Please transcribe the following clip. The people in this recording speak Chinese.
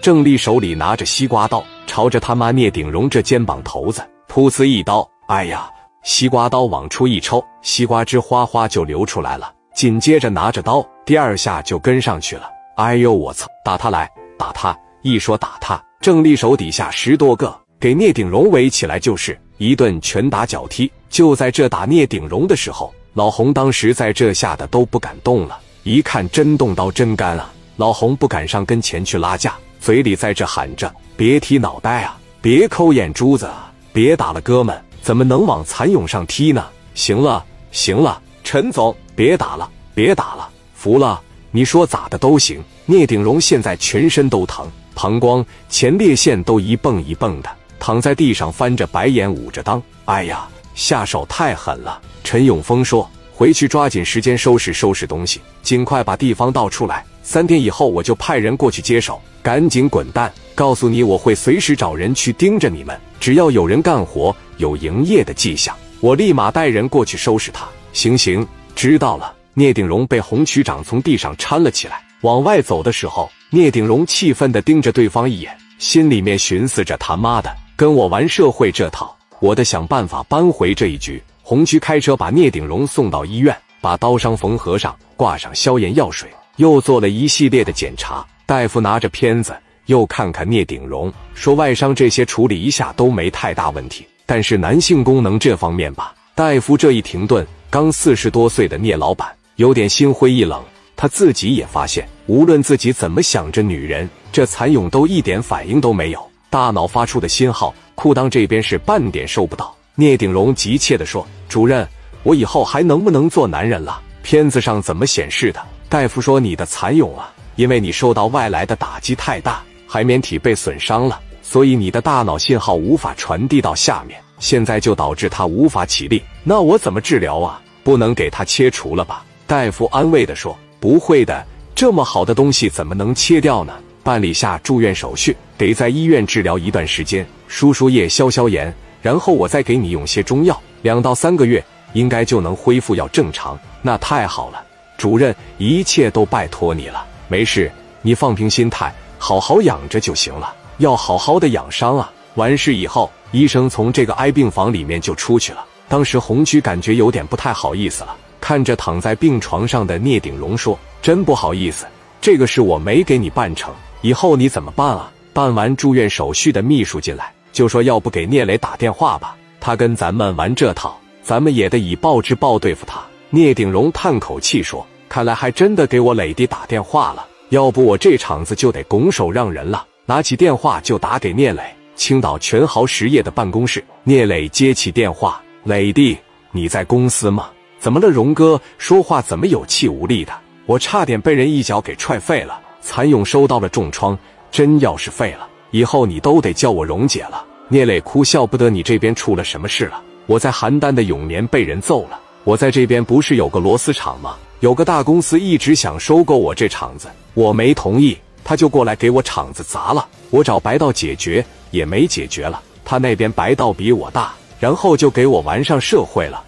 郑丽手里拿着西瓜刀，朝着他妈聂鼎荣这肩膀头子噗呲一刀。哎呀！西瓜刀往出一抽，西瓜汁哗哗就流出来了。紧接着拿着刀，第二下就跟上去了。哎呦我操！打他来，打他！一说打他，郑丽手底下十多个给聂鼎荣围起来，就是一顿拳打脚踢。就在这打聂鼎荣的时候，老洪当时在这吓得都不敢动了。一看真动刀真干啊！老洪不敢上跟前去拉架，嘴里在这喊着：“别踢脑袋啊，别抠眼珠子啊，别打了，哥们。”怎么能往蚕蛹上踢呢？行了，行了，陈总，别打了，别打了，服了。你说咋的都行。聂鼎荣现在全身都疼，膀胱、前列腺都一蹦一蹦的，躺在地上翻着白眼，捂着裆。哎呀，下手太狠了。陈永峰说：“回去抓紧时间收拾收拾东西，尽快把地方倒出来。三天以后我就派人过去接手。赶紧滚蛋！告诉你，我会随时找人去盯着你们，只要有人干活。”有营业的迹象，我立马带人过去收拾他。行行，知道了。聂鼎荣被洪区长从地上搀了起来，往外走的时候，聂鼎荣气愤地盯着对方一眼，心里面寻思着：他妈的，跟我玩社会这套，我得想办法扳回这一局。洪区开车把聂鼎荣送到医院，把刀伤缝合上，挂上消炎药水，又做了一系列的检查。大夫拿着片子又看看聂鼎荣，说外伤这些处理一下都没太大问题。但是男性功能这方面吧，大夫这一停顿，刚四十多岁的聂老板有点心灰意冷。他自己也发现，无论自己怎么想着女人，这蚕蛹都一点反应都没有。大脑发出的信号，裤裆这边是半点收不到。聂鼎荣急切地说：“主任，我以后还能不能做男人了？片子上怎么显示的？”大夫说：“你的蚕蛹啊，因为你受到外来的打击太大，海绵体被损伤了。”所以你的大脑信号无法传递到下面，现在就导致它无法起立。那我怎么治疗啊？不能给它切除了吧？大夫安慰的说：“不会的，这么好的东西怎么能切掉呢？办理下住院手续，得在医院治疗一段时间，输输液消消炎，然后我再给你用些中药，两到三个月应该就能恢复要正常。那太好了，主任，一切都拜托你了。没事，你放平心态，好好养着就行了。”要好好的养伤啊！完事以后，医生从这个挨病房里面就出去了。当时红区感觉有点不太好意思了，看着躺在病床上的聂鼎荣说：“真不好意思，这个事我没给你办成，以后你怎么办啊？”办完住院手续的秘书进来就说：“要不给聂磊打电话吧，他跟咱们玩这套，咱们也得以暴制暴对付他。”聂鼎荣叹口气说：“看来还真的给我磊弟打电话了，要不我这场子就得拱手让人了。”拿起电话就打给聂磊，青岛全豪实业的办公室。聂磊接起电话：“磊弟，你在公司吗？怎么了，荣哥？说话怎么有气无力的？我差点被人一脚给踹废了，蚕蛹收到了重创，真要是废了，以后你都得叫我荣姐了。”聂磊哭笑不得：“你这边出了什么事了？我在邯郸的永年被人揍了，我在这边不是有个螺丝厂吗？有个大公司一直想收购我这厂子，我没同意。”他就过来给我厂子砸了，我找白道解决也没解决了，他那边白道比我大，然后就给我玩上社会了。